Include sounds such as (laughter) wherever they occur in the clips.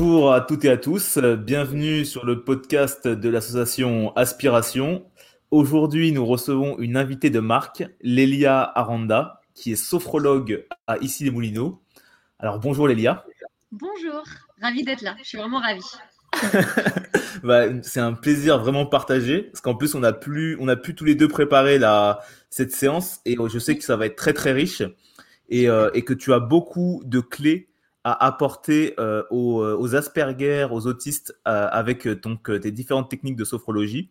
Bonjour à toutes et à tous, bienvenue sur le podcast de l'association Aspiration. Aujourd'hui, nous recevons une invitée de marque, Lélia Aranda, qui est sophrologue à Issy les Moulineaux. Alors bonjour Lélia. Bonjour, ravi d'être là, je suis vraiment ravie. (laughs) bah, c'est un plaisir vraiment partagé parce qu'en plus on a plus on a pu tous les deux préparer la cette séance et je sais que ça va être très très riche et, euh, et que tu as beaucoup de clés à apporter euh, aux, euh, aux, Asperger, aux autistes avec donc tes différentes techniques de sophrologie.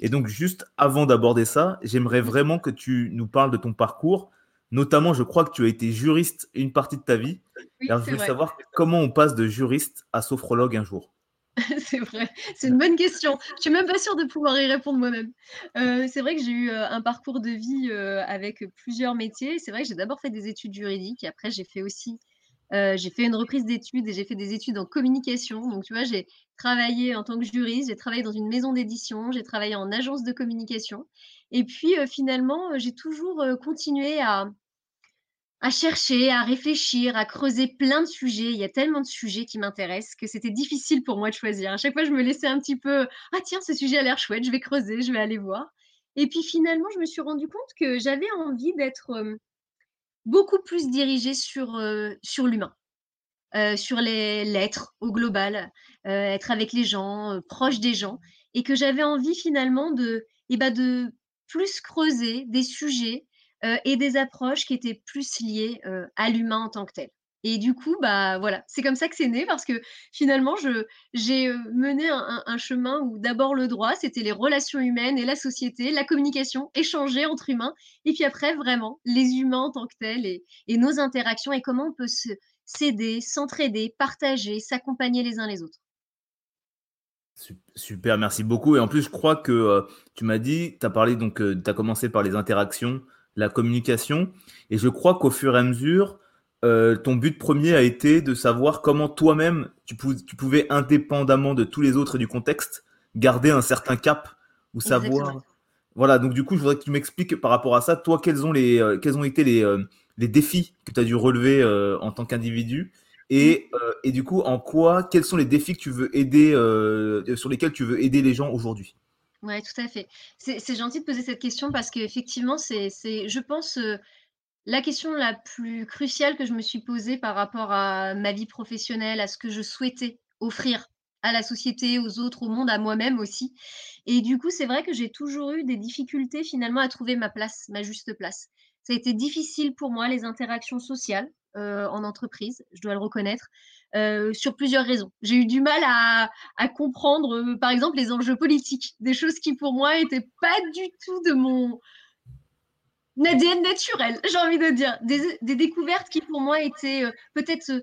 Et donc juste avant d'aborder ça, j'aimerais vraiment que tu nous parles de ton parcours. Notamment, je crois que tu as été juriste une partie de ta vie. Alors, je veux savoir comment on passe de juriste à sophrologue un jour. (laughs) c'est vrai, c'est une bonne question. Je suis même pas sûre de pouvoir y répondre moi-même. Euh, c'est vrai que j'ai eu euh, un parcours de vie euh, avec plusieurs métiers. C'est vrai que j'ai d'abord fait des études juridiques et après j'ai fait aussi, j'ai fait une reprise d'études et j'ai fait des études en communication. Donc tu vois, j'ai travaillé en tant que juriste, j'ai travaillé dans une maison d'édition, j'ai travaillé en agence de communication. Et puis finalement, j'ai toujours continué à, à chercher, à réfléchir, à creuser plein de sujets. Il y a tellement de sujets qui m'intéressent que c'était difficile pour moi de choisir. À chaque fois, je me laissais un petit peu Ah tiens, ce sujet a l'air chouette, je vais creuser, je vais aller voir. Et puis finalement, je me suis rendu compte que j'avais envie d'être beaucoup plus dirigée sur, sur l'humain, sur les lettres au global, être avec les gens, proche des gens, et que j'avais envie finalement de, eh ben, de plus creuser des sujets euh, et des approches qui étaient plus liées euh, à l'humain en tant que tel. Et du coup, bah voilà, c'est comme ça que c'est né parce que finalement, j'ai euh, mené un, chemin où d'abord le droit, c'était les relations humaines et la société, la communication, échanger entre humains, et puis après vraiment les humains en tant que tels et, nos interactions et comment on peut s'aider, s'entraider, partager, s'accompagner les uns les autres. Super, merci beaucoup. Et en plus, je crois que tu m'as dit, tu as parlé donc, tu as commencé par les interactions, la communication. Et je crois qu'au fur et à mesure, euh, ton but premier a été de savoir comment toi-même, tu, tu, pouvais, indépendamment de tous les autres et du contexte, garder un certain cap ou savoir. Voilà, donc du coup, je voudrais que tu m'expliques par rapport à ça, toi, quels ont, les, euh, quels ont été les, euh, les défis que tu as dû relever en tant qu'individu et, et, du coup, en quoi, quels sont les défis que tu veux aider, sur lesquels tu veux aider les gens aujourd'hui? Oui, tout à fait. C'est gentil de poser cette question parce qu'effectivement, c'est, je pense, la question la plus cruciale que je me suis posée par rapport à ma vie professionnelle, à ce que je souhaitais offrir à la société, aux autres, au monde, à moi-même aussi. Et du coup, c'est vrai que j'ai toujours eu des difficultés finalement à trouver ma place, ma juste place. Ça a été difficile pour moi, les interactions sociales euh, en entreprise, je dois le reconnaître. Euh, sur plusieurs raisons. J'ai eu du mal à, comprendre, euh, par exemple, les enjeux politiques, des choses qui pour moi n'étaient pas du tout de mon ADN naturel, j'ai envie de dire, des, découvertes qui pour moi étaient euh, peut-être,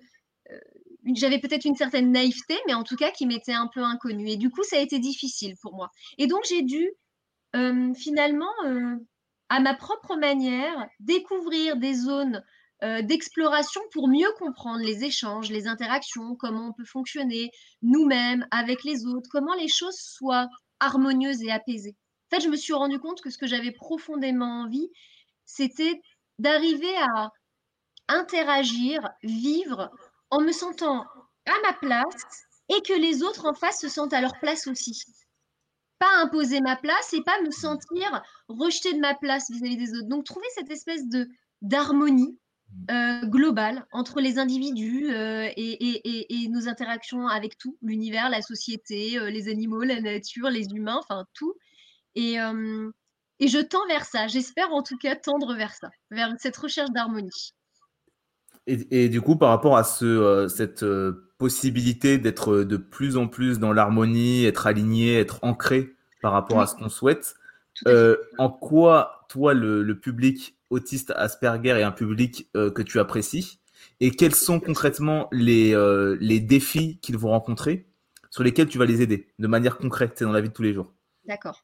j'avais peut-être une certaine naïveté, mais en tout cas qui m'étaient un peu inconnues. Et du coup, ça a été difficile pour moi. Et donc, j'ai dû finalement, à ma propre manière, découvrir des zones euh, d'exploration pour mieux comprendre les échanges, les interactions, comment on peut fonctionner nous-mêmes avec les autres, comment les choses soient harmonieuses et apaisées. En fait, je me suis rendu compte que ce que j'avais profondément envie, c'était d'arriver à interagir, vivre en me sentant à ma place et que les autres en face se sentent à leur place aussi. Pas imposer ma place et pas me sentir rejetée de ma place vis-à-vis des autres. Donc trouver cette espèce de d'harmonie euh, global entre les individus euh, et, nos interactions avec tout, l'univers, la société, euh, les animaux, la nature, les humains, enfin tout. Et, et je tends vers ça. J'espère en tout cas tendre vers ça, vers cette recherche d'harmonie. Et, du coup, par rapport à ce, cette possibilité d'être de plus en plus dans l'harmonie, être aligné, être ancré par rapport à ce qu'on souhaite, en quoi toi, le public autiste Asperger est un public euh, que tu apprécies? Et quels sont concrètement les, euh, les défis qu'ils vont rencontrer sur lesquels tu vas les aider de manière concrète dans la vie de tous les jours? D'accord.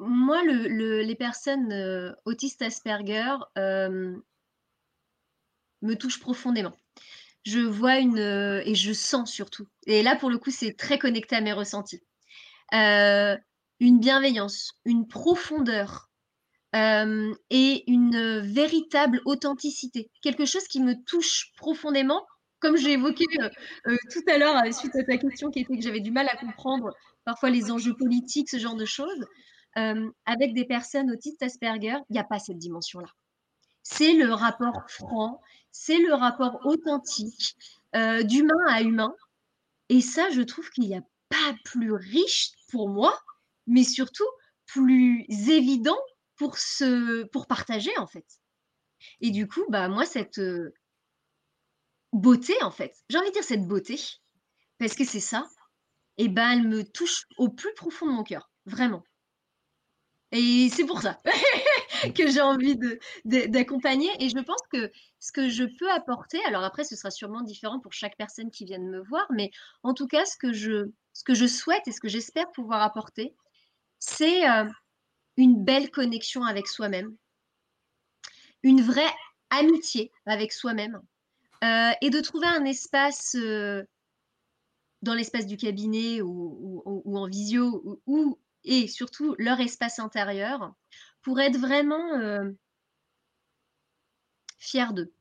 Euh, moi, les personnes autistes Asperger me touchent profondément. Je vois une et je sens surtout. Et là, pour le coup, c'est très connecté à mes ressentis. une bienveillance, une profondeur euh, et une véritable authenticité. Quelque chose qui me touche profondément comme j'ai évoqué tout à l'heure suite à ta question qui était que j'avais du mal à comprendre parfois les enjeux politiques, ce genre de choses, avec des personnes autistes Asperger, il n'y a pas cette dimension-là. C'est le rapport franc, c'est le rapport authentique, d'humain à humain. Et ça, je trouve qu'il n'y a pas plus riche pour moi, mais surtout plus évident pour, se, pour partager, en fait. Et du coup, bah, moi, cette beauté, en fait, j'ai envie de dire cette beauté, parce que c'est ça, et ben, elle me touche au plus profond de mon cœur, vraiment. Et c'est pour ça (laughs) que j'ai envie d'accompagner. Et je pense que ce que je peux apporter, alors après, ce sera sûrement différent pour chaque personne qui vient de me voir, mais en tout cas, ce que je, ce que je souhaite et ce que j'espère pouvoir apporter, c'est euh, une belle connexion avec soi-même, une vraie amitié avec soi-même, euh, et de trouver un espace euh, dans l'espace du cabinet ou, en visio ou, et surtout leur espace intérieur pour être vraiment euh, fier d'eux,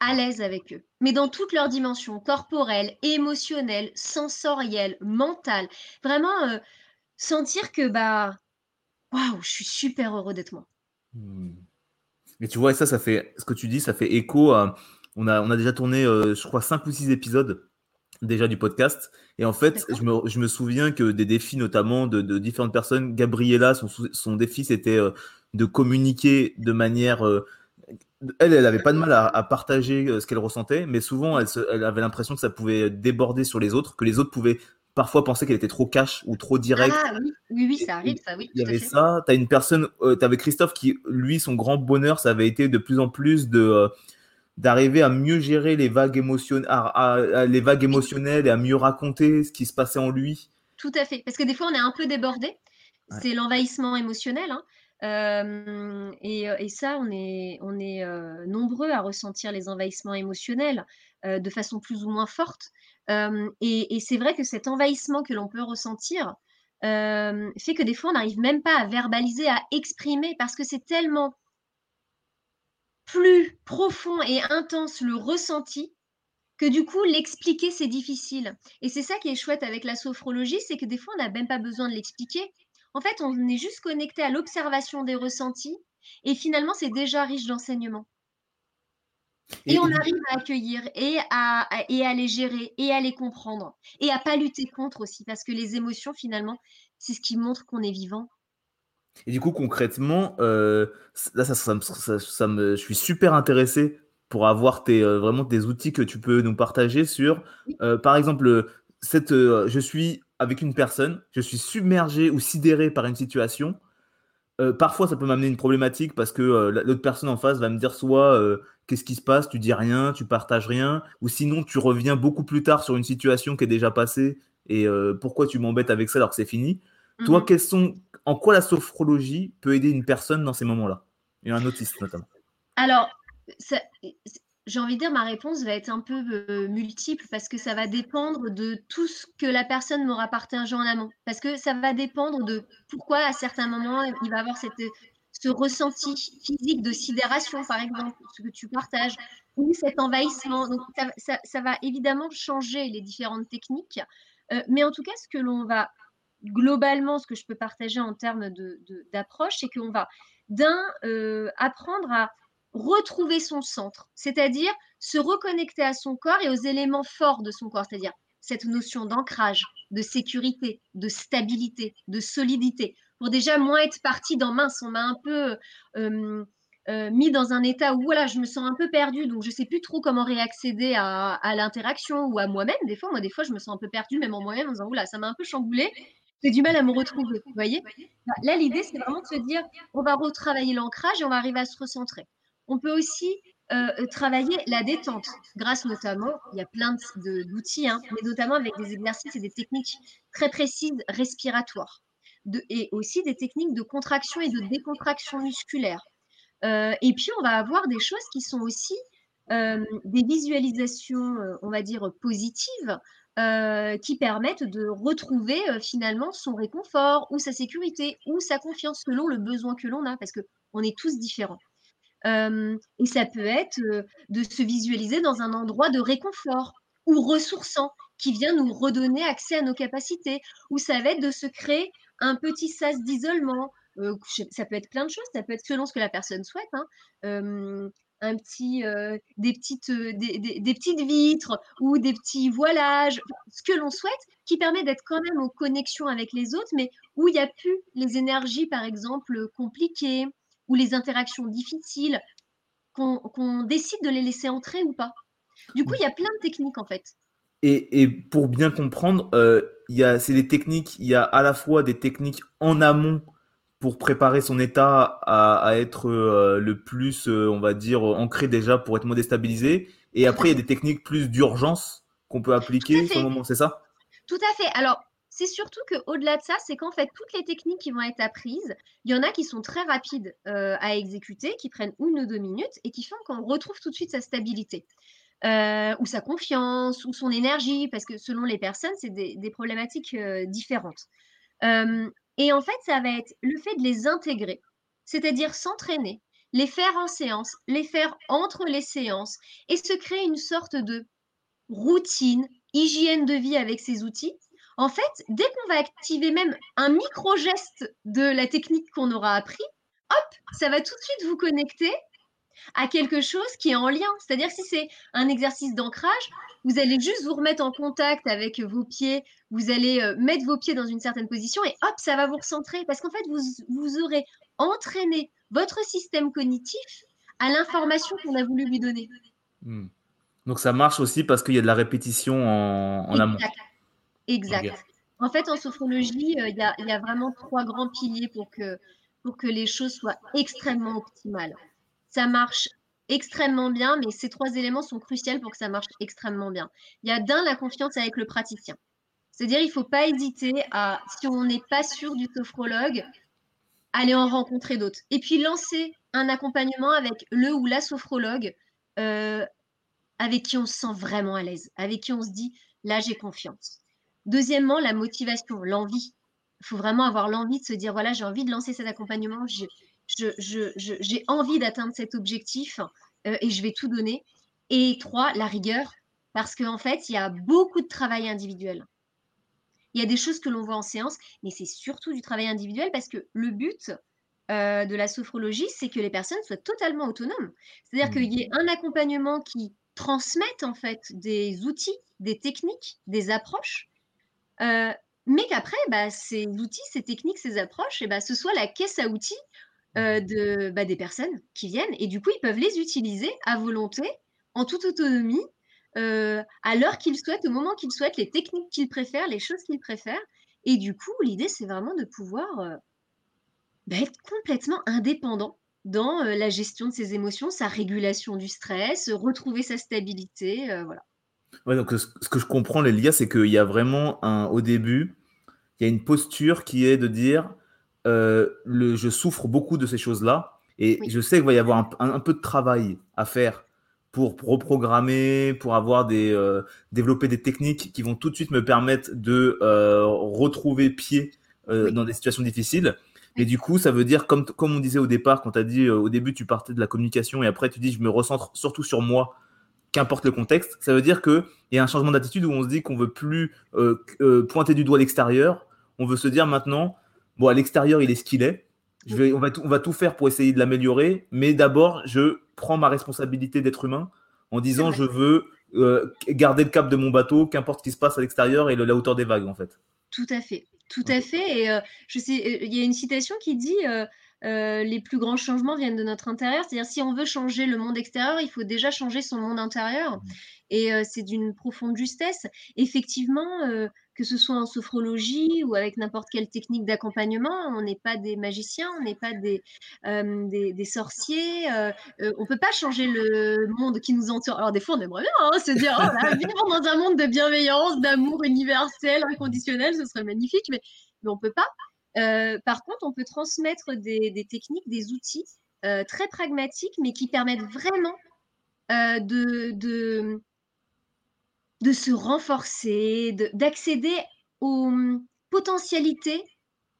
à l'aise avec eux, mais dans toutes leurs dimensions, corporelles, émotionnelles, sensorielles, mentales, vraiment euh, sentir que bah waouh, je suis super heureux d'être moi. Mais tu vois, ça, ça fait ce que tu dis, ça fait écho à. On a, on a déjà tourné, euh, je crois, 5 ou 6 épisodes déjà du podcast. Et en fait, je me, je me, souviens que des défis, notamment de, de différentes personnes, Gabriella, son, son défi, c'était euh, de communiquer de manière. Euh, elle, elle avait pas de mal à, à partager euh, ce qu'elle ressentait, mais souvent, elle, se, elle avait l'impression que ça pouvait déborder sur les autres, que les autres pouvaient parfois penser qu'elle était trop cash ou trop direct. Ah oui, oui, oui ça arrive, ça, oui. Il y avait ça. Tu as une personne, tu avais Christophe qui, lui, son grand bonheur, ça avait été de plus en plus de d'arriver à mieux gérer les vagues, émotionnelles, les vagues émotionnelles et à mieux raconter ce qui se passait en lui. Tout à fait, parce que des fois on est un peu débordé, c'est l'envahissement émotionnel. Hein. Euh, et, ça, on est, on est euh, nombreux à ressentir les envahissements émotionnels euh, de façon plus ou moins forte. et, et c'est vrai que cet envahissement que l'on peut ressentir fait que des fois, on n'arrive même pas à verbaliser, à exprimer, parce que c'est tellement plus profond et intense le ressenti que du coup, l'expliquer, c'est difficile. Et c'est ça qui est chouette avec la sophrologie, c'est que des fois, on n'a même pas besoin de l'expliquer. En fait, on est juste connecté à l'observation des ressentis et finalement, c'est déjà riche d'enseignement. Et, on arrive à accueillir et à, et à les gérer et à les comprendre et à pas lutter contre aussi parce que les émotions, finalement, c'est ce qui montre qu'on est vivant et du coup, concrètement, euh, là, ça, ça, me, je suis super intéressé pour avoir tes, euh, vraiment des outils que tu peux nous partager sur, euh, par exemple, cette, je suis avec une personne, je suis submergé ou sidéré par une situation. parfois, ça peut m'amener une problématique parce que l'autre personne en face va me dire soit qu'est-ce qui se passe, tu dis rien, tu partages rien, ou sinon tu reviens beaucoup plus tard sur une situation qui est déjà passée et pourquoi tu m'embêtes avec ça alors que c'est fini. Toi, mmh quels sont en quoi la sophrologie peut aider une personne dans ces moments-là? Et un autiste notamment. Alors, j'ai envie de dire, ma réponse va être un peu euh, multiple parce que ça va dépendre de tout ce que la personne m'aura partagé en amont. Parce que ça va dépendre de pourquoi à certains moments il va avoir ce ressenti physique de sidération, par exemple, ce que tu partages, ou cet envahissement. Donc, ça, va évidemment changer les différentes techniques. Euh, mais en tout cas, ce que l'on va globalement, ce que je peux partager en termes d'approche, c'est qu'on va d'un euh, apprendre à retrouver son centre, c'est-à-dire se reconnecter à son corps et aux éléments forts de son corps, c'est-à-dire cette notion d'ancrage, de sécurité, de stabilité, de solidité, pour déjà moins être parti dans mince, on m'a un peu euh, euh, mis dans un état où voilà, je me sens un peu perdue, donc je ne sais plus trop comment réaccéder à, à l'interaction ou à moi-même. Des fois, moi, des fois, je me sens un peu perdue, même en moi-même, en disant oula, ça m'a un peu chamboulé j'ai du mal à me retrouver. Vous voyez? Bah, Là, l'idée, c'est vraiment de se dire, on va retravailler l'ancrage et on va arriver à se recentrer. On peut aussi euh, travailler la détente, grâce notamment, il y a plein d'outils, hein, mais notamment avec des exercices et des techniques très précises respiratoires, et aussi des techniques de contraction et de décontraction musculaire. Euh, et puis, on va avoir des choses qui sont aussi euh, des visualisations, on va dire, positives, euh, qui permettent de retrouver euh, finalement son réconfort ou sa sécurité ou sa confiance selon le besoin que l'on a, parce qu'on est tous différents. et ça peut être de se visualiser dans un endroit de réconfort ou ressourçant qui vient nous redonner accès à nos capacités, ou ça va être de se créer un petit sas d'isolement. ça peut être plein de choses, ça peut être selon ce que la personne souhaite. Hein un petit, euh, des, petites, euh, des, petites vitres ou des petits voilages, ce que l'on souhaite, qui permet d'être quand même en connexion avec les autres, mais où il n'y a plus les énergies, par exemple, compliquées ou les interactions difficiles, qu'on décide de les laisser entrer ou pas. Du coup, il y a plein de techniques en fait. Et, pour bien comprendre, euh, c'est des techniques, il y a à la fois des techniques en amont pour préparer son état à, être euh, le plus, euh, on va dire, ancré déjà pour être moins déstabilisé. Et après, il y a des techniques plus d'urgence qu'on peut appliquer le moment, c'est ça? Tout à fait. Alors, c'est surtout qu'au-delà de ça, c'est qu'en fait, toutes les techniques qui vont être apprises, il y en a qui sont très rapides euh, à exécuter, qui prennent une ou deux minutes et qui font qu'on retrouve tout de suite sa stabilité. ou sa confiance, ou son énergie, parce que selon les personnes, c'est des, des problématiques différentes. Et en fait, ça va être le fait de les intégrer, c'est-à-dire s'entraîner, les faire en séance, les faire entre les séances et se créer une sorte de routine, hygiène de vie avec ces outils. En fait, dès qu'on va activer même un micro-geste de la technique qu'on aura appris, hop, ça va tout de suite vous connecter à quelque chose qui est en lien. C'est-à-dire si c'est un exercice d'ancrage, vous allez juste vous remettre en contact avec vos pieds, vous allez euh, mettre vos pieds dans une certaine position et hop, ça va vous recentrer parce qu'en fait, vous, vous aurez entraîné votre système cognitif à l'information qu'on a voulu lui donner. Hmm. Donc ça marche aussi parce qu'il y a de la répétition en, en amont. Exact. En fait, en sophrologie, euh, il y, a vraiment trois grands piliers pour que, pour que les choses soient extrêmement optimales ça marche extrêmement bien, mais ces trois éléments sont cruciaux pour que ça marche extrêmement bien. Il y a d'un la confiance avec le praticien. C'est-à-dire, il ne faut pas hésiter à, si on n'est pas sûr du sophrologue, aller en rencontrer d'autres. Et puis lancer un accompagnement avec le ou la sophrologue euh, avec qui on se sent vraiment à l'aise, avec qui on se dit, là, j'ai confiance. Deuxièmement, la motivation, l'envie. Il faut vraiment avoir l'envie de se dire, voilà, j'ai envie de lancer cet accompagnement, j'ai envie d'atteindre cet objectif euh, et je vais tout donner. Et trois, la rigueur, parce qu'en fait, il y a beaucoup de travail individuel. Il y a des choses que l'on voit en séance, mais c'est surtout du travail individuel parce que le but euh, de la sophrologie, c'est que les personnes soient totalement autonomes. C'est-à-dire mmh. qu'il y ait un accompagnement qui transmette en fait des outils, des techniques, des approches, euh, mais qu'après, bah, ces outils, ces techniques, ces approches, et eh bah, ce soit la caisse à outils euh, de, bah, des personnes qui viennent et du coup, ils peuvent les utiliser à volonté, en toute autonomie, euh, à l'heure qu'ils souhaitent, au moment qu'ils souhaitent, les techniques qu'ils préfèrent, les choses qu'ils préfèrent. Et du coup, l'idée, c'est vraiment de pouvoir euh, bah, être complètement indépendant dans la gestion de ses émotions, sa régulation du stress, retrouver sa stabilité, voilà. Donc ce que je comprends, Lélia, c'est qu'il y a vraiment un, au début, il y a une posture qui est de dire le, je souffre beaucoup de ces choses-là. Et je sais qu'il va y avoir un, peu de travail à faire pour, reprogrammer, pour avoir des, euh, développer des techniques qui vont tout de suite me permettre de euh, retrouver pied dans des situations difficiles. Et du coup, ça veut dire, comme, comme on disait au départ, quand tu as dit au début, tu partais de la communication et après tu dis, je me recentre surtout sur moi, qu'importe le contexte. Ça veut dire qu'il y a un changement d'attitude où on se dit qu'on veut plus pointer du doigt l'extérieur. On veut se dire maintenant, bon, à l'extérieur, il est ce qu'il est. Je vais, on, va tout, on va tout faire pour essayer de l'améliorer, mais d'abord, je prends ma responsabilité d'être humain en disant je veux euh, garder le cap de mon bateau, qu'importe ce qui se passe à l'extérieur et la hauteur des vagues, en fait. Tout à fait, tout à fait. Et euh, je sais, euh, il y a une citation qui dit les plus grands changements viennent de notre intérieur. C'est-à-dire, si on veut changer le monde extérieur, il faut déjà changer son monde intérieur. Mmh. Et c'est d'une profonde justesse. Effectivement, que ce soit en sophrologie ou avec n'importe quelle technique d'accompagnement, on n'est pas des magiciens, on n'est pas des, des, sorciers. on ne peut pas changer le monde qui nous entoure. Alors, des fois, on aimerait bien hein, se dire oh (laughs) vivre dans un monde de bienveillance, d'amour universel, inconditionnel, ce serait magnifique, mais, mais on ne peut pas. par contre, on peut transmettre des, techniques, des outils très pragmatiques, mais qui permettent vraiment de, de se renforcer, d'accéder aux hum, potentialités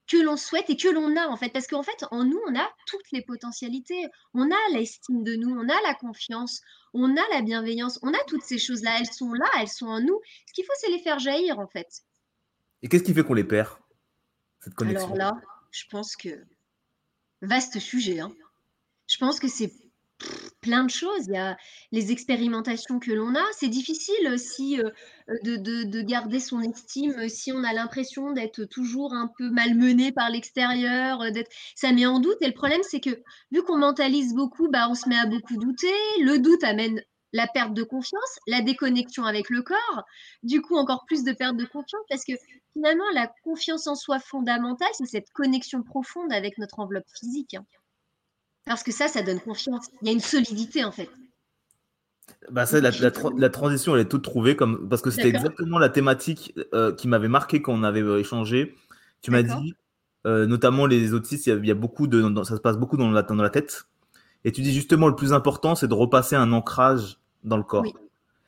que l'on souhaite et que l'on a en fait. Parce qu'en fait, en nous, on a toutes les potentialités. On a l'estime de nous, on a la confiance, on a la bienveillance, on a toutes ces choses-là. Elles sont là, elles sont en nous. Ce qu'il faut, c'est les faire jaillir en fait. Et qu'est-ce qui fait qu'on les perd cette connexion? Alors là, je pense que vaste sujet. Hein. Je pense que c'est plein de choses. Il y a les expérimentations que l'on a. C'est difficile aussi euh, de, de, garder son estime si on a l'impression d'être toujours un peu malmené par l'extérieur. Ça met en doute. Et le problème, c'est que vu qu'on mentalise beaucoup, bah, on se met à beaucoup douter. Le doute amène la perte de confiance, la déconnexion avec le corps, du coup encore plus de perte de confiance parce que finalement la confiance en soi fondamentale, c'est cette connexion profonde avec notre enveloppe physique. Hein. Parce que ça, ça donne confiance. Il y a une solidité en fait. Bah ça, la, transition, elle est toute trouvée comme parce que c'était exactement la thématique euh, qui m'avait marqué quand on avait euh, échangé. Tu m'as dit, euh, notamment les autistes, il y, a, beaucoup de, ça se passe beaucoup dans la, dans la tête. Et tu dis justement le plus important, c'est de repasser un ancrage dans le corps.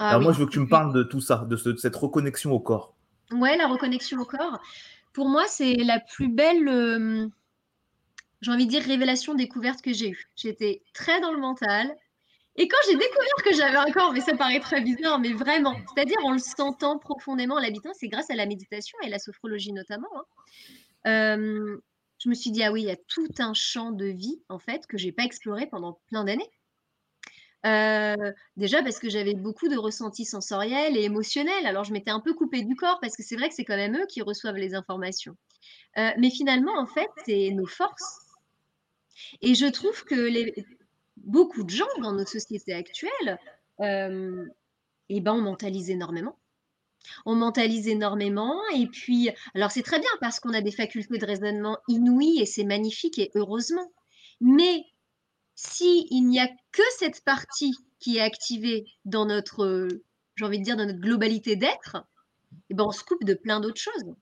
Ah Alors moi, je veux que tu me parles de tout ça, de, de, cette reconnexion au corps. Ouais, la reconnexion au corps. Pour moi, c'est la plus belle j'ai envie de dire, révélation découverte que j'ai eue. J'étais très dans le mental. Et quand j'ai découvert que j'avais un corps, mais ça paraît très bizarre, mais vraiment, c'est-à-dire en le sentant profondément, l'habitant, c'est grâce à la méditation et la sophrologie notamment. Hein. Euh, je me suis dit, ah oui, il y a tout un champ de vie, en fait, que je n'ai pas exploré pendant plein d'années. Euh, déjà parce que j'avais beaucoup de ressentis sensoriels et émotionnels. Alors, je m'étais un peu coupée du corps parce que c'est vrai que c'est quand même eux qui reçoivent les informations. Euh, mais finalement, en fait, c'est nos forces et je trouve que beaucoup de gens dans notre société actuelle, euh, eh ben, on mentalise énormément. On mentalise énormément et puis, alors c'est très bien parce qu'on a des facultés de raisonnement inouïes et c'est magnifique et heureusement. Mais si il n'y a que cette partie qui est activée dans notre, j'ai envie de dire, dans notre globalité d'être, eh ben on se coupe de plein d'autres choses.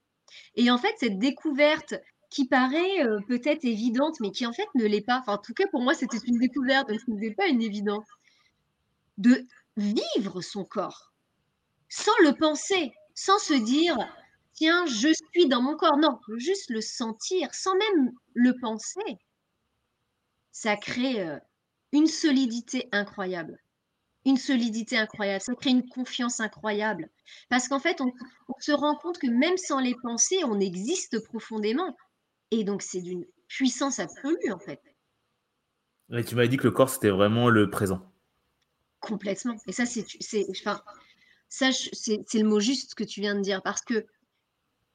Et en fait, cette découverte qui paraît euh, peut-être évidente, mais qui en fait ne l'est pas. En tout cas, pour moi, c'était une découverte, donc ce n'était pas une évidence. De vivre son corps sans le penser, sans se dire tiens, je suis dans mon corps. Non, juste le sentir sans même le penser. Ça crée euh, une solidité incroyable. Une solidité incroyable. Ça crée une confiance incroyable. Parce qu'en fait, on, on se rend compte que même sans les penser, on existe profondément. Et donc, c'est d'une puissance absolue, en fait. Et tu m'avais dit que le corps, c'était vraiment le présent. Complètement. Et ça, c'est, enfin, ça, c'est, le mot juste que tu viens de dire. Parce que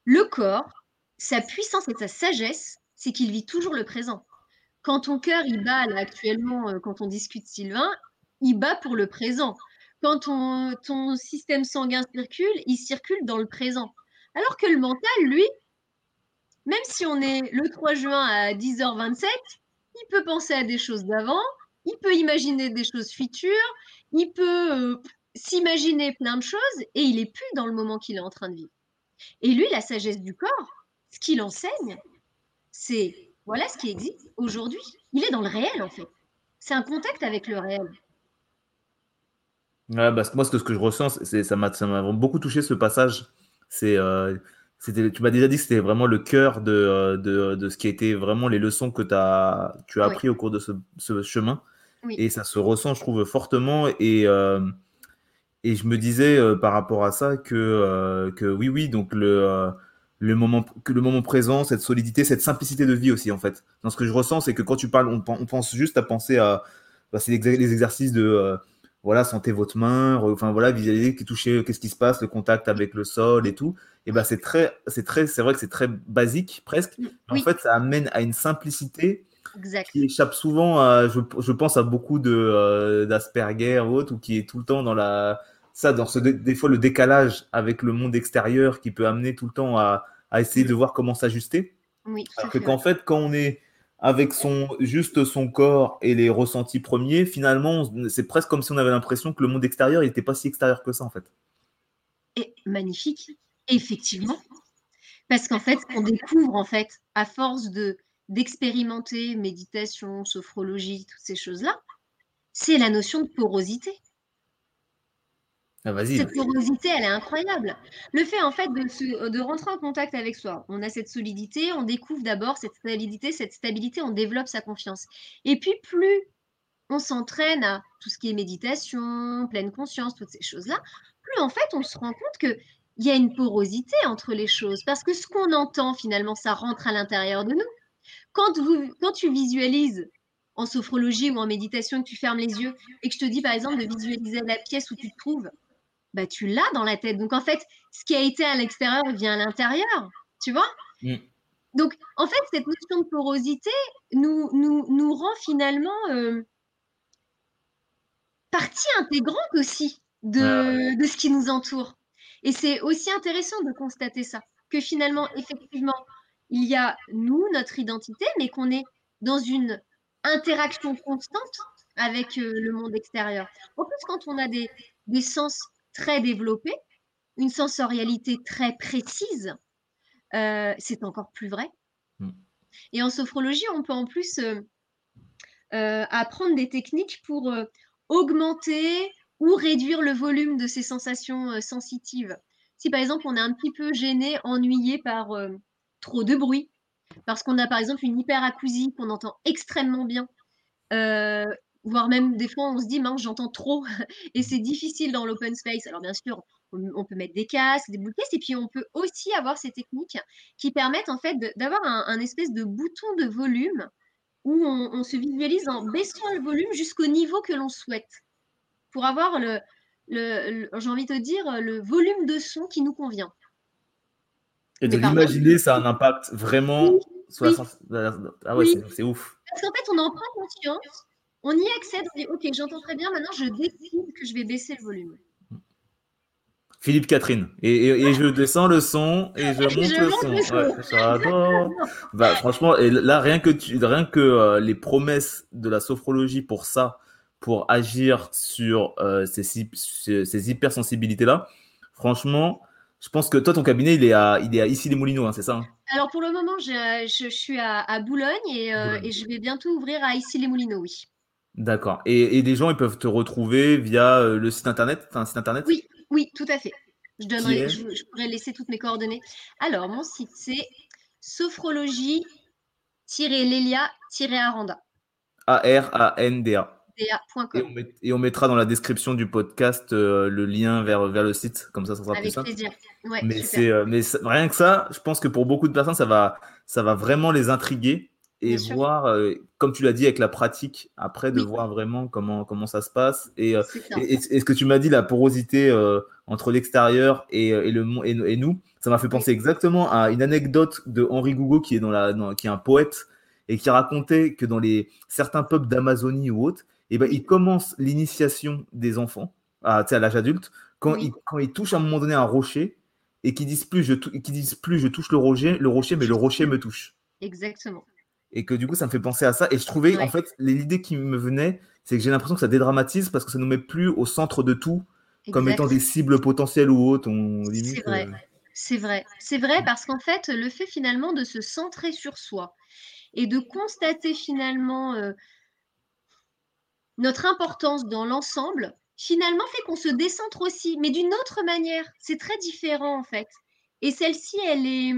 le corps, sa puissance et sa sagesse, c'est qu'il vit toujours le présent. Quand ton cœur, il bat là, actuellement, euh, quand on discute Sylvain, il bat pour le présent. Quand ton, ton système sanguin circule, il circule dans le présent. Alors que le mental, lui, même si on est le 3 juin à 10h27, il peut penser à des choses d'avant, il peut imaginer des choses futures, il peut euh, s'imaginer plein de choses et il est plus dans le moment qu'il est en train de vivre. Et lui, la sagesse du corps, ce qu'il enseigne, c'est voilà ce qui existe aujourd'hui. Il est dans le réel en fait. C'est un contact avec le réel. Bah, moi, ce que je ressens, ça m'a beaucoup touché ce passage. C'est euh, tu m'as déjà dit que c'était vraiment le cœur de, euh, de, de, ce qui a été vraiment les leçons que as, tu as appris au cours de ce, ce chemin. Et ça se ressent, je trouve, fortement. Et, euh, et je me disais euh, par rapport à ça que, que oui, oui, donc le, le, moment, que le moment présent, cette solidité, cette simplicité de vie aussi, en fait. Dans ce que je ressens, c'est que quand tu parles, on, on pense juste à penser à. Bah, c'est les, exercices de voilà, sentez votre main, enfin voilà, visualisez qui touchez, qu'est-ce qui se passe, le contact avec le sol et tout. Et ben c'est très, c'est très, c'est vrai que c'est très basique presque. En fait, ça amène à une simplicité qui échappe souvent à, je, je pense à beaucoup de euh, d'Asperger ou autre, ou qui est tout le temps dans la, ça, dans ce des fois le décalage avec le monde extérieur qui peut amener tout le temps à, à essayer de voir comment s'ajuster. Oui, Alors que qu'en fait, quand on est avec son, juste son corps et les ressentis premiers, finalement, c'est presque comme si on avait l'impression que le monde extérieur n'était pas si extérieur que ça, en fait. Magnifique, effectivement. Parce qu'en fait, on découvre, en fait, à force de d'expérimenter méditation, sophrologie, toutes ces choses-là, c'est la notion de porosité. Ah, cette porosité, elle est incroyable. Le fait, en fait, de, de rentrer en contact avec soi, on a cette solidité, on découvre d'abord cette solidité, cette stabilité, on développe sa confiance. Et puis, plus on s'entraîne à tout ce qui est méditation, pleine conscience, toutes ces choses-là, plus en fait, on se rend compte que il y a une porosité entre les choses parce que ce qu'on entend finalement, ça rentre à l'intérieur de nous. Quand, vous, quand tu visualises en sophrologie ou en méditation que tu fermes les yeux et que je te dis par exemple de visualiser la pièce où tu te trouves, bah, tu l'as dans la tête. Donc en fait, ce qui a été à l'extérieur vient à l'intérieur, tu vois? Mm. Donc en fait, cette notion de porosité nous, nous, nous rend finalement euh, partie intégrante aussi de, de ce qui nous entoure. Et c'est aussi intéressant de constater ça, que finalement, effectivement, il y a nous, notre identité, mais qu'on est dans une interaction constante avec euh, le monde extérieur. En plus, quand on a des, des sens très développés, une sensorialité très précise, euh, c'est encore plus vrai. Mm. Et en sophrologie, on peut en plus euh, apprendre des techniques pour augmenter ou réduire le volume de ces sensations euh, sensitives. Si par exemple on est un petit peu gêné, ennuyé par euh, trop de bruit, parce qu'on a par exemple une hyperacousie qu'on entend extrêmement bien, euh, voire même des fois on se dit mince j'entends trop (laughs) et c'est difficile dans l'open space. Alors bien sûr on, peut mettre des casques, des boules et puis on peut aussi avoir ces techniques qui permettent en fait d'avoir un, espèce de bouton de volume où on se visualise en baissant le volume jusqu'au niveau que l'on souhaite pour avoir le, le, j'ai envie de te dire, le volume de son qui nous convient. Et de l'imaginer, ça a un impact vraiment. Ah ouais, c'est ouf. Parce qu'en fait, on en prend conscience, on y accède, on dit Ok, j'entends très bien, maintenant je décide que je vais baisser le volume. Philippe Catherine. Et, et, je descends le son et je (laughs) monte le son. bah, franchement, et là, rien que, tu, rien que euh, les promesses de la sophrologie pour ça, pour agir sur euh, ces, ces, hypersensibilités-là. Franchement, je pense que toi, ton cabinet, il est à, il est à Issy les Moulineaux, hein, c'est ça hein? Alors pour le moment, je, je suis à, à Boulogne, et, euh, et, je vais bientôt ouvrir à Issy les Moulineaux, oui. D'accord. Et, et, les gens, ils peuvent te retrouver via euh, le site internet un site internet? Oui, oui, tout à fait. Je, donnerai, je, je, pourrais laisser toutes mes coordonnées. Alors, mon site, c'est sophrologie-lelia-aranda. A-R-A-N-D-A. Et on, mettra dans la description du podcast euh, le lien vers, vers le site, comme ça, ça sera plus simple. Plaisir. mais euh, mais rien que ça, je pense que pour beaucoup de personnes, ça va, ça va vraiment les intriguer et voir, euh, comme tu l'as dit, avec la pratique, après, de voir vraiment comment, comment ça se passe. Et, et, ce que tu m'as dit, la porosité entre l'extérieur et, et, le, et, nous, ça m'a fait penser exactement à une anecdote de Henri Gougo, qui est, dans la, qui est un poète et qui racontait que dans les, certains peuples d'Amazonie ou autres, et ben, il commence l'initiation des enfants à, à l'âge adulte quand, ils, quand ils touchent à un moment donné un rocher et qu'ils disent plus je, qui disent plus je touche le rocher, le rocher, mais le rocher me touche. Exactement. Et que du coup, ça me fait penser à ça. Et je trouvais, en fait, l'idée qui me venait, c'est que j'ai l'impression que ça dédramatise parce que ça nous met plus au centre de tout, comme étant des cibles potentielles ou autres. C'est vrai. C'est vrai. C'est vrai parce qu'en fait, le fait finalement de se centrer sur soi et de constater finalement euh, notre importance dans l'ensemble, finalement fait qu'on se décentre aussi, mais d'une autre manière. C'est très différent en fait. Et celle-ci, elle est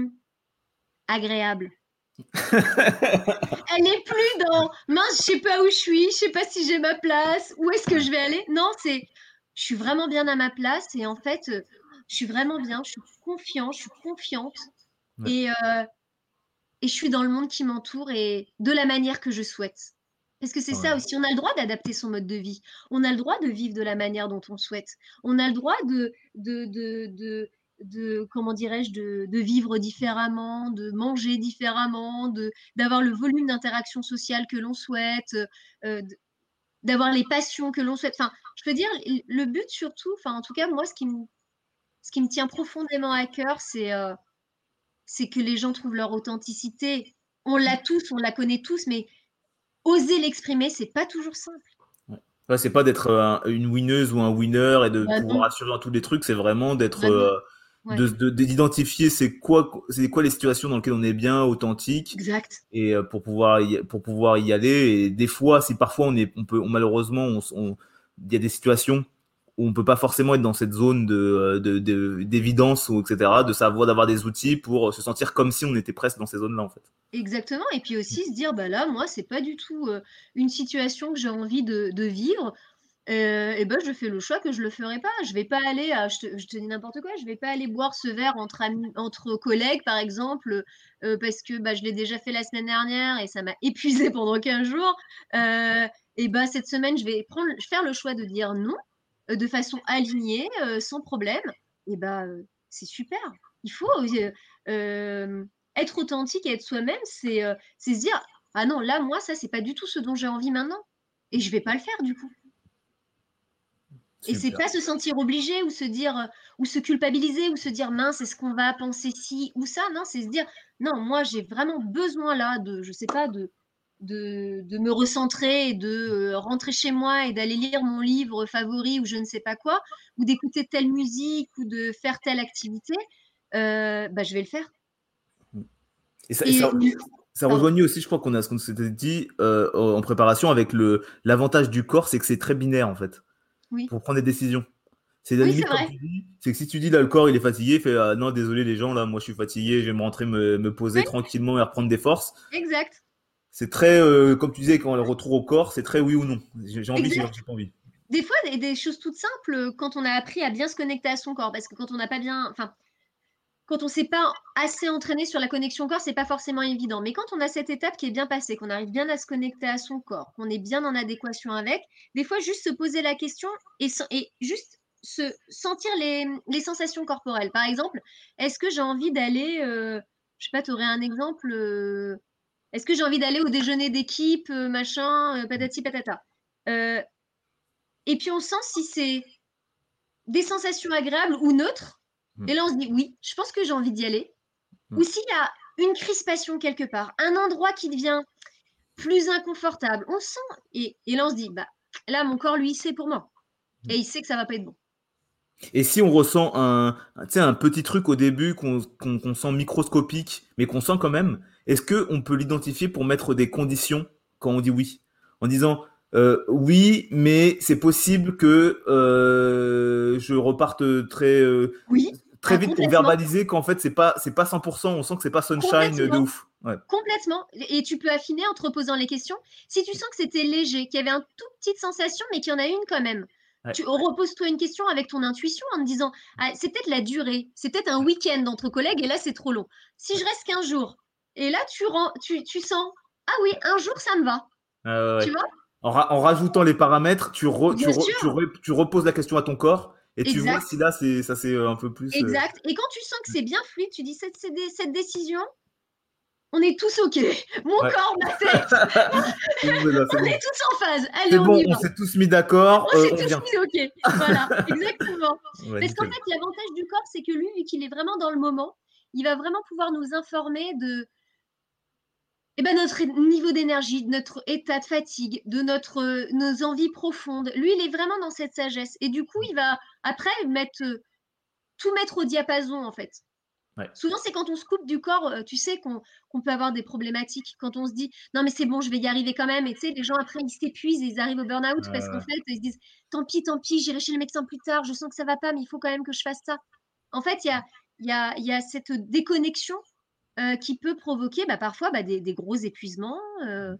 agréable. (laughs) elle n'est plus dans mince, je sais pas où je suis, je sais pas si j'ai ma place, où est-ce que je vais aller? Non, c'est je suis vraiment bien à ma place et en fait, je suis vraiment bien, je suis confiant, je suis confiante et, euh, et je suis dans le monde qui m'entoure et de la manière que je souhaite. Parce que c'est ça aussi, on a le droit d'adapter son mode de vie. On a le droit de vivre de la manière dont on souhaite. On a le droit de, de, de, de, comment dirais-je, de, de, vivre différemment, de manger différemment, de, d'avoir le volume d'interaction sociale que l'on souhaite, euh, d'avoir les passions que l'on souhaite. Enfin, je peux dire, le but surtout, enfin, en tout cas, moi, ce qui me, ce qui me tient profondément à cœur, c'est, euh, c'est que les gens trouvent leur authenticité. On l'a tous, on la connaît tous, mais oser l'exprimer, c'est pas toujours simple. Ouais. c'est pas d'être une winneuse ou un winner et de bah pouvoir assurer dans tous les trucs, c'est vraiment d'être. Bah euh, d'identifier c'est quoi c'est quoi les situations dans lesquelles on est bien authentique exact et euh, pour pouvoir y, pour pouvoir y aller et des fois si parfois on est on peut malheureusement on il y a des situations où on peut pas forcément être dans cette zone de d'évidence ou etc. De savoir d'avoir des outils pour se sentir comme si on était presque dans ces zones-là en fait. Exactement. Et puis aussi se dire bah là moi c'est pas du tout une situation que j'ai envie de, de vivre. Euh, et ben je fais le choix que je le ferai pas. Je vais pas aller, je, te, dis n'importe quoi, je vais pas aller boire ce verre entre entre collègues par exemple, euh, parce que bah, je l'ai déjà fait la semaine dernière et ça m'a (laughs) épuisé pendant 15 jours. Euh, et ben cette semaine je vais faire le choix de dire non, de façon alignée, sans problème. Et ben c'est super. Il faut être authentique et être soi-même, c'est se dire ah non là moi ça c'est pas du tout ce dont j'ai envie maintenant et je vais pas le faire du coup. Et c'est pas se sentir obligé ou se dire euh, ou se culpabiliser ou se dire mince, est-ce qu'on va penser ci ou ça? Non, c'est se dire non, moi j'ai vraiment besoin là de, je sais pas, de, de, de me recentrer et de euh, rentrer chez moi et d'aller lire mon livre favori ou je ne sais pas quoi, ou d'écouter telle musique ou de faire telle activité, euh, bah, je vais le faire. Et ça, ça, rejoignait aussi, je crois qu'on a ce qu'on s'était dit en préparation avec le l'avantage du corps, c'est que c'est très binaire en fait pour prendre des décisions. C'est c'est que si tu dis là le corps il est fatigué, fait ah, non désolé les gens là moi je suis fatigué, je vais me rentrer me, poser tranquillement et reprendre des forces. Exact. C'est très euh, comme tu disais quand on le retrouve au corps, c'est très oui ou non. J'ai envie, j'ai pas envie. Des fois des, des, choses toutes simples quand on a appris à bien se connecter à son corps parce que quand on n'a pas bien enfin quand on ne s'est pas assez entraîné sur la connexion corps, c'est pas forcément évident. Mais quand on a cette étape qui est bien passée, qu'on arrive bien à se connecter à son corps, qu'on est bien en adéquation avec, des fois juste se poser la question et, juste se sentir les, sensations corporelles. Par exemple, est-ce que j'ai envie d'aller, euh, je sais pas, tu aurais un exemple, euh, est-ce que j'ai envie d'aller au déjeuner d'équipe, euh, machin, patati patata. et puis on sent si c'est des sensations agréables ou neutres Mm. Et là, on se dit, oui, je pense que j'ai envie d'y aller. Mm. Ou s'il y a une crispation quelque part, un endroit qui devient plus inconfortable, on sent, et, là, on se dit, bah, là, mon corps, lui, c'est pour moi. Et il sait que ça va pas être bon. Et si on ressent un, un petit truc au début qu'on sent microscopique, mais qu'on sent quand même, est-ce qu'on peut l'identifier pour mettre des conditions quand on dit oui? En disant, euh, oui, mais c'est possible que euh, je reparte très, euh, oui très vite pour verbaliser qu'en fait, c'est pas, c'est pas 100%, on sent que c'est pas sunshine de ouf. Complètement. Et tu peux affiner en te reposant les questions. Si tu sens que c'était léger, qu'il y avait une toute petite sensation, mais qu'il y en a une quand même, tu reposes-toi une question avec ton intuition en te disant ah, c'est peut-être la durée, c'est peut-être un week-end entre collègues et là c'est trop long. Si je reste qu'un jour, et là tu, tu, tu sens ah oui, un jour ça me va. Tu vois? En, rajoutant les paramètres, tu, tu, tu reposes la question à ton corps et tu vois si là, ça c'est un peu plus. Euh, exact. Et quand tu sens que c'est bien fluide, tu dis cette, cette, décision, on est tous OK. Mon corps, ma tête. (laughs) on est tous en phase. Allez, on bon, on s'est tous mis d'accord. On s'est euh, tous mis OK. Voilà, (laughs) exactement. Parce qu'en fait, l'avantage du corps, c'est que lui, vu qu'il est vraiment dans le moment, il va vraiment pouvoir nous informer de, eh ben notre niveau d'énergie, de notre état de fatigue, de notre, nos envies profondes. Lui, il est vraiment dans cette sagesse. Et du coup, il va après mettre, tout mettre au diapason, en fait. Souvent, c'est quand on se coupe du corps, tu sais, qu'on peut avoir des problématiques. Quand on se dit, non, mais c'est bon, je vais y arriver quand même. Et tu sais, les gens, après, ils s'épuisent et ils arrivent au burn-out parce qu'en fait, ils se disent, tant pis, tant pis, j'irai chez le médecin plus tard, je sens que ça va pas, mais il faut quand même que je fasse ça. En fait, il y a, y, a, y a cette déconnexion euh, qui peut provoquer bah, parfois bah, des, gros épuisements, euh,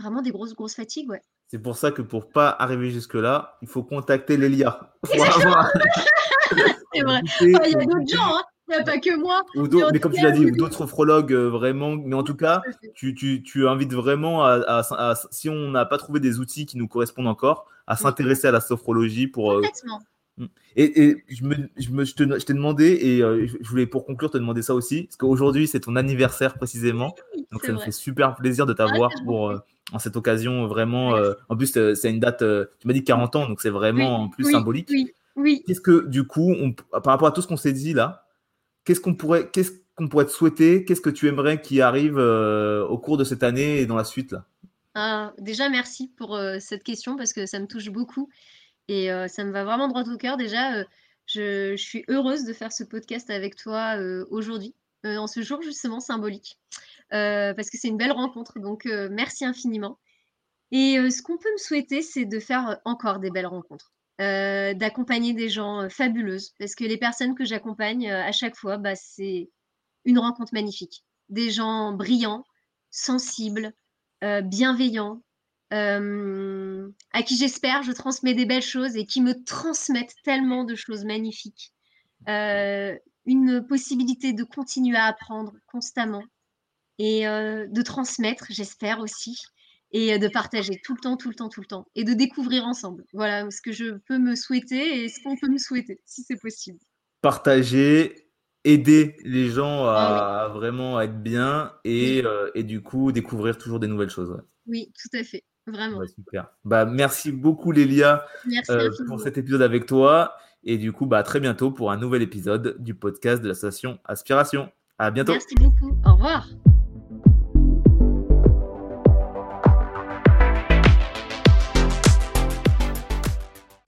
vraiment des grosses, grosses fatigues. Ouais. C'est pour ça que pour pas arriver jusque-là, il faut contacter l'Elia. (laughs) c'est vrai. (laughs) il y a d'autres gens, hein. il n'y a pas que moi. mais, comme tu l'as dit, d'autres sophrologues, euh, vraiment. Mais en tout cas, tu, tu, tu invites vraiment à, si on n'a pas trouvé des outils qui nous correspondent encore, à s'intéresser à la sophrologie pour. Complètement. Et, je, me, je, me, je, te, t'ai demandé, et euh, je voulais pour conclure te demander ça aussi, parce qu'aujourd'hui c'est ton anniversaire précisément, donc ça me fait super plaisir de t'avoir pour euh, en cette occasion vraiment. Euh, en plus, c'est une date, tu m'as dit 40 ans, donc c'est vraiment en plus symbolique. Oui, Qu'est-ce que du coup, on, par rapport à tout ce qu'on s'est dit là, qu'est-ce qu'on pourrait, qu'est-ce qu'on pourrait te souhaiter? Qu'est-ce que tu aimerais qui arrive au cours de cette année et dans la suite là? Ah, Déjà, merci pour cette question parce que ça me touche beaucoup. Et euh, ça me va vraiment droit au cœur. Déjà, euh, je, suis heureuse de faire ce podcast avec toi euh, aujourd'hui, en ce jour justement symbolique, parce que c'est une belle rencontre. Donc, merci infiniment. Et ce qu'on peut me souhaiter, c'est de faire encore des belles rencontres. d'accompagner des gens fabuleuses. Parce que les personnes que j'accompagne à chaque fois, bah, c'est une rencontre magnifique. Des gens brillants, sensibles, bienveillants, à qui j'espère je transmets des belles choses et qui me transmettent tellement de choses magnifiques. une possibilité de continuer à apprendre constamment et de transmettre, j'espère aussi, et de partager tout le temps, tout le temps, tout le temps, et de découvrir ensemble. Voilà ce que je peux me souhaiter et ce qu'on peut me souhaiter, si c'est possible. Partager, aider les gens à ah vraiment être bien et, et, du coup découvrir toujours des nouvelles choses. Oui, tout à fait. Vraiment. super. Bah, merci beaucoup, Lélia, euh, pour cet épisode avec toi. Et du coup, bah, à très bientôt pour un nouvel épisode du podcast de l'association Aspiration. À bientôt. Merci beaucoup. Au revoir.